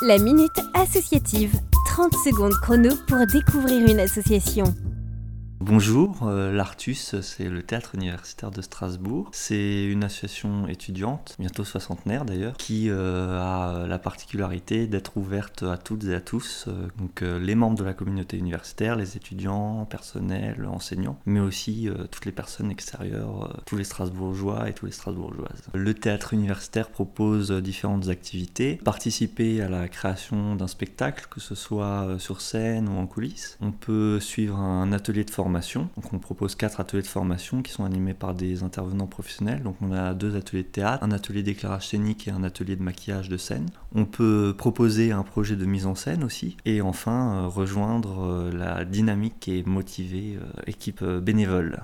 La Minute Associative. 30 secondes chrono pour découvrir une association. Bonjour, euh, l'Artus, c'est le théâtre universitaire de Strasbourg. C'est une association étudiante, bientôt soixantenaire d'ailleurs, qui euh, a la particularité d'être ouverte à toutes et à tous, euh, donc les membres de la communauté universitaire, les étudiants, personnel, enseignants, mais aussi toutes les personnes extérieures, tous les Strasbourgeois et tous les Strasbourgeoises. Le théâtre universitaire propose différentes activités, participer à la création d'un spectacle, que ce soit sur scène ou en coulisses. On peut suivre un atelier de formation donc on propose quatre ateliers de formation qui sont animés par des intervenants professionnels. Donc on a deux ateliers de théâtre, un atelier d'éclairage scénique et un atelier de maquillage de scène. On peut proposer un projet de mise en scène aussi. Et enfin euh, rejoindre euh, la dynamique et motivée euh, équipe bénévole.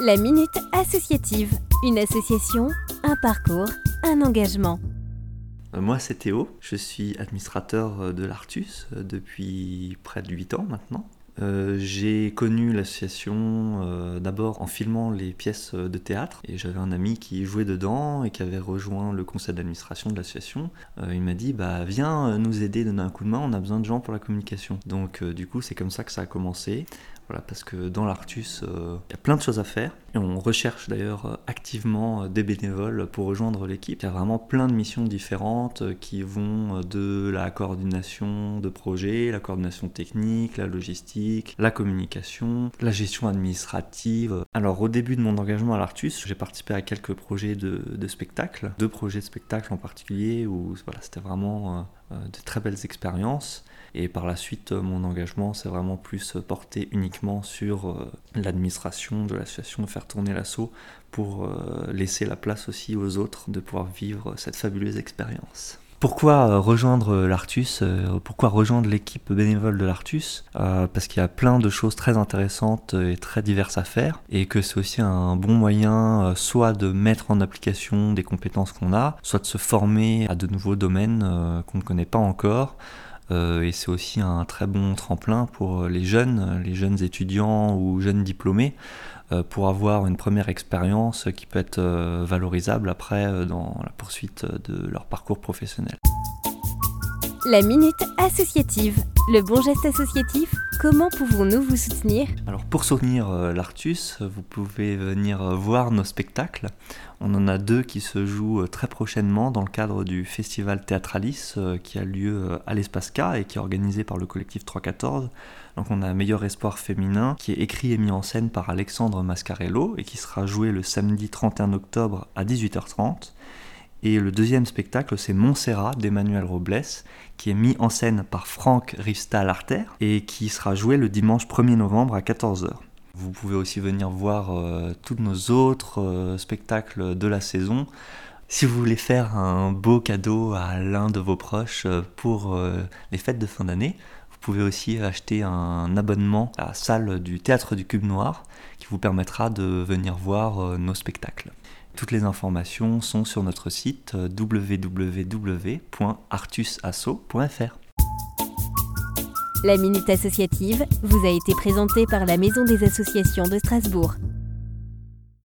La Minute Associative, une association, un parcours, un engagement. Moi, c'est Théo, je suis administrateur de l'Artus depuis près de 8 ans maintenant. Euh, j'ai connu l'association euh, d'abord en filmant les pièces de théâtre et j'avais un ami qui jouait dedans et qui avait rejoint le conseil d'administration de l'association. Euh, il m'a dit bah viens nous aider, donner un coup de main, on a besoin de gens pour la communication. Donc du coup c'est comme ça que ça a commencé. Voilà, parce que dans l'Artus, euh, il y a plein de choses à faire. Et on recherche d'ailleurs euh, activement euh, des bénévoles pour rejoindre l'équipe. Il y a vraiment plein de missions différentes qui vont de la coordination de projets, la coordination technique, la logistique, la communication, la gestion administrative. Alors au début de mon engagement à l'Artus, j'ai participé à quelques projets de, de spectacles, deux projets de spectacles en particulier où voilà, c'était vraiment de très belles expériences. Et par la suite, euh, mon engagement s'est vraiment plus porté uniquement sur euh, l'administration de l'association, faire tourner l'assaut pour euh, laisser la place aussi aux autres de pouvoir vivre cette fabuleuse expérience. Pourquoi rejoindre l'Artus Pourquoi rejoindre l'équipe bénévole de l'Artus Parce qu'il y a plein de choses très intéressantes et très diverses à faire et que c'est aussi un bon moyen soit de mettre en application des compétences qu'on a, soit de se former à de nouveaux domaines qu'on ne connaît pas encore. Euh, et c'est aussi un très bon tremplin pour les jeunes, les jeunes étudiants ou jeunes diplômés, euh, pour avoir une première expérience qui peut être euh, valorisable après dans la poursuite de leur parcours professionnel. La Minute Associative. Le bon geste associatif, comment pouvons-nous vous soutenir? Alors pour soutenir l'Artus, vous pouvez venir voir nos spectacles. On en a deux qui se jouent très prochainement dans le cadre du festival Théâtralis qui a lieu à l'Espace K et qui est organisé par le collectif 314. Donc on a Meilleur Espoir Féminin qui est écrit et mis en scène par Alexandre Mascarello et qui sera joué le samedi 31 octobre à 18h30. Et le deuxième spectacle, c'est Montserrat d'Emmanuel Robles, qui est mis en scène par Franck Ristal-Arter et qui sera joué le dimanche 1er novembre à 14h. Vous pouvez aussi venir voir euh, tous nos autres euh, spectacles de la saison. Si vous voulez faire un beau cadeau à l'un de vos proches euh, pour les fêtes de fin d'année, vous pouvez aussi acheter un abonnement à la salle du Théâtre du Cube Noir qui vous permettra de venir voir nos spectacles. Toutes les informations sont sur notre site euh, www.artusasso.fr. La Minute Associative vous a été présentée par la Maison des Associations de Strasbourg.